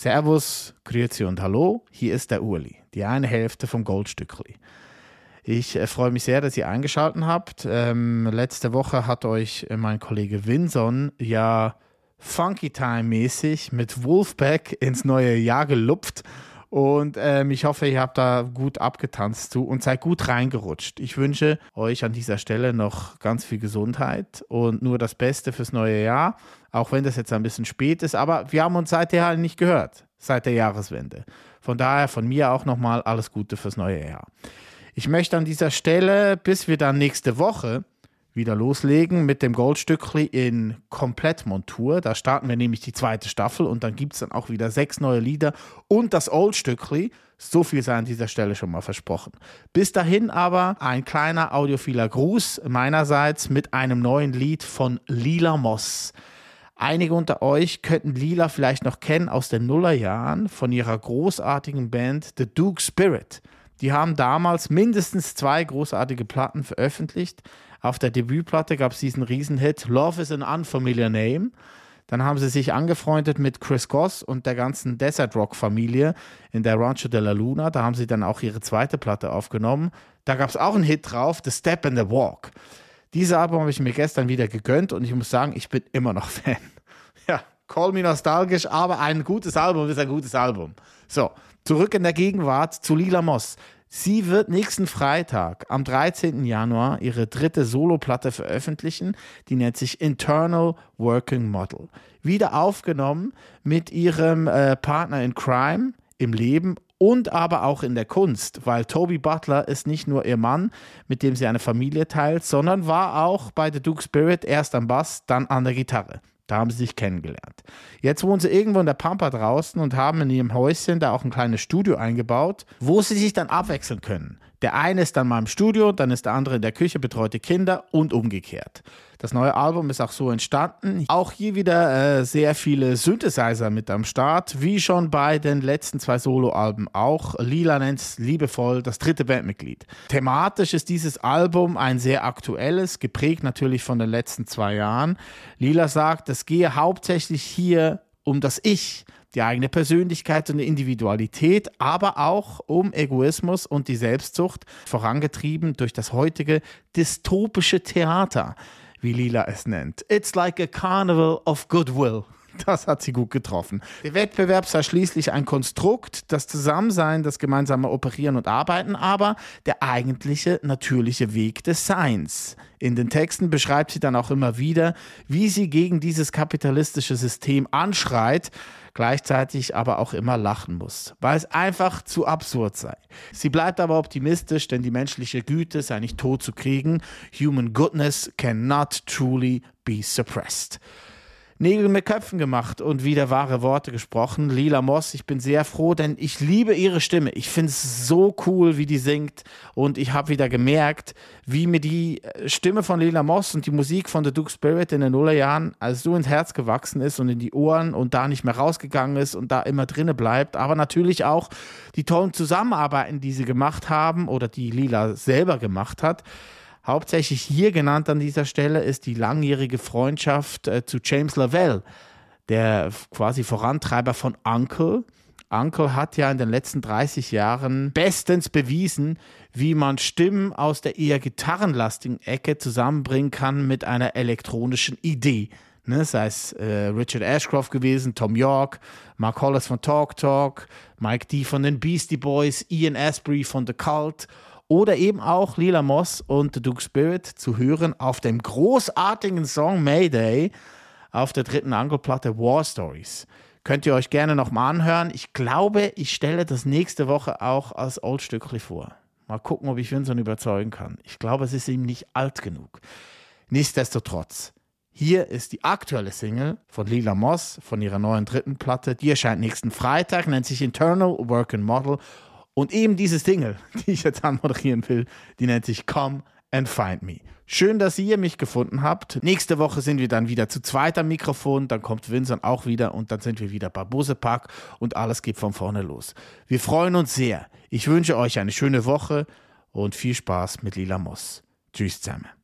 Servus, Grüezi und Hallo, hier ist der Uli, die eine Hälfte vom Goldstückli. Ich äh, freue mich sehr, dass ihr eingeschaltet habt. Ähm, letzte Woche hat euch äh, mein Kollege Winson ja Funky Time mäßig mit Wolfpack ins neue Jahr gelupft. Und ähm, ich hoffe, ihr habt da gut abgetanzt zu und seid gut reingerutscht. Ich wünsche euch an dieser Stelle noch ganz viel Gesundheit und nur das Beste fürs neue Jahr. Auch wenn das jetzt ein bisschen spät ist, aber wir haben uns seither halt nicht gehört, seit der Jahreswende. Von daher von mir auch nochmal alles Gute fürs neue Jahr. Ich möchte an dieser Stelle, bis wir dann nächste Woche wieder loslegen mit dem Goldstückli in Komplettmontur. Da starten wir nämlich die zweite Staffel und dann gibt es dann auch wieder sechs neue Lieder und das Oldstückli. So viel sei an dieser Stelle schon mal versprochen. Bis dahin aber ein kleiner audiophiler Gruß meinerseits mit einem neuen Lied von Lila Moss. Einige unter euch könnten Lila vielleicht noch kennen aus den Nullerjahren von ihrer großartigen Band The Duke Spirit. Die haben damals mindestens zwei großartige Platten veröffentlicht. Auf der Debütplatte gab es diesen Riesenhit Love is an Unfamiliar Name. Dann haben sie sich angefreundet mit Chris Goss und der ganzen Desert Rock Familie in der Rancho de la Luna. Da haben sie dann auch ihre zweite Platte aufgenommen. Da gab es auch einen Hit drauf, The Step and the Walk. Diese Album habe ich mir gestern wieder gegönnt und ich muss sagen, ich bin immer noch Fan. Ja, call me nostalgisch, aber ein gutes Album ist ein gutes Album. So, zurück in der Gegenwart zu Lila Moss. Sie wird nächsten Freitag, am 13. Januar, ihre dritte Soloplatte veröffentlichen. Die nennt sich Internal Working Model. Wieder aufgenommen mit ihrem äh, Partner in Crime im Leben und aber auch in der Kunst, weil Toby Butler ist nicht nur ihr Mann, mit dem sie eine Familie teilt, sondern war auch bei The Duke Spirit erst am Bass, dann an der Gitarre. Da haben sie sich kennengelernt. Jetzt wohnen sie irgendwo in der Pampa draußen und haben in ihrem Häuschen da auch ein kleines Studio eingebaut, wo sie sich dann abwechseln können. Der eine ist dann mal im Studio, dann ist der andere in der Küche, betreut die Kinder und umgekehrt. Das neue Album ist auch so entstanden. Auch hier wieder äh, sehr viele Synthesizer mit am Start, wie schon bei den letzten zwei Soloalben auch. Lila nennt liebevoll das dritte Bandmitglied. Thematisch ist dieses Album ein sehr aktuelles, geprägt natürlich von den letzten zwei Jahren. Lila sagt, es gehe hauptsächlich hier um das Ich, die eigene Persönlichkeit und Individualität, aber auch um Egoismus und die Selbstsucht, vorangetrieben durch das heutige dystopische Theater, wie Lila es nennt. It's like a carnival of goodwill. Das hat sie gut getroffen. Der Wettbewerb sei schließlich ein Konstrukt, das Zusammensein, das gemeinsame Operieren und Arbeiten, aber der eigentliche natürliche Weg des Seins. In den Texten beschreibt sie dann auch immer wieder, wie sie gegen dieses kapitalistische System anschreit, gleichzeitig aber auch immer lachen muss, weil es einfach zu absurd sei. Sie bleibt aber optimistisch, denn die menschliche Güte sei nicht tot zu kriegen. Human goodness cannot truly be suppressed. Nägel mit Köpfen gemacht und wieder wahre Worte gesprochen. Lila Moss, ich bin sehr froh, denn ich liebe ihre Stimme. Ich finde es so cool, wie die singt. Und ich habe wieder gemerkt, wie mir die äh, Stimme von Lila Moss und die Musik von The Duke Spirit in den Nullerjahren also so ins Herz gewachsen ist und in die Ohren und da nicht mehr rausgegangen ist und da immer drinne bleibt. Aber natürlich auch die tollen Zusammenarbeiten, die sie gemacht haben oder die Lila selber gemacht hat. Hauptsächlich hier genannt an dieser Stelle ist die langjährige Freundschaft äh, zu James Lavelle, der quasi Vorantreiber von Uncle. Uncle hat ja in den letzten 30 Jahren bestens bewiesen, wie man Stimmen aus der eher gitarrenlastigen Ecke zusammenbringen kann mit einer elektronischen Idee. Ne, sei es äh, Richard Ashcroft gewesen, Tom York, Mark Hollis von Talk Talk, Mike D von den Beastie Boys, Ian Asbury von The Cult oder eben auch Lila Moss und The Duke Spirit zu hören auf dem großartigen Song Mayday auf der dritten Angelplatte War Stories. Könnt ihr euch gerne nochmal anhören. Ich glaube, ich stelle das nächste Woche auch als Oldstückli vor. Mal gucken, ob ich Vincent überzeugen kann. Ich glaube, es ist ihm nicht alt genug. Nichtsdestotrotz, hier ist die aktuelle Single von Lila Moss von ihrer neuen dritten Platte. Die erscheint nächsten Freitag, nennt sich Internal Working Model und eben diese Single, die ich jetzt anmoderieren will, die nennt sich Come and Find Me. Schön, dass ihr mich gefunden habt. Nächste Woche sind wir dann wieder zu zweiter Mikrofon, dann kommt Vincent auch wieder und dann sind wir wieder bei Busepack und alles geht von vorne los. Wir freuen uns sehr. Ich wünsche euch eine schöne Woche und viel Spaß mit Lila Moss. Tschüss zusammen.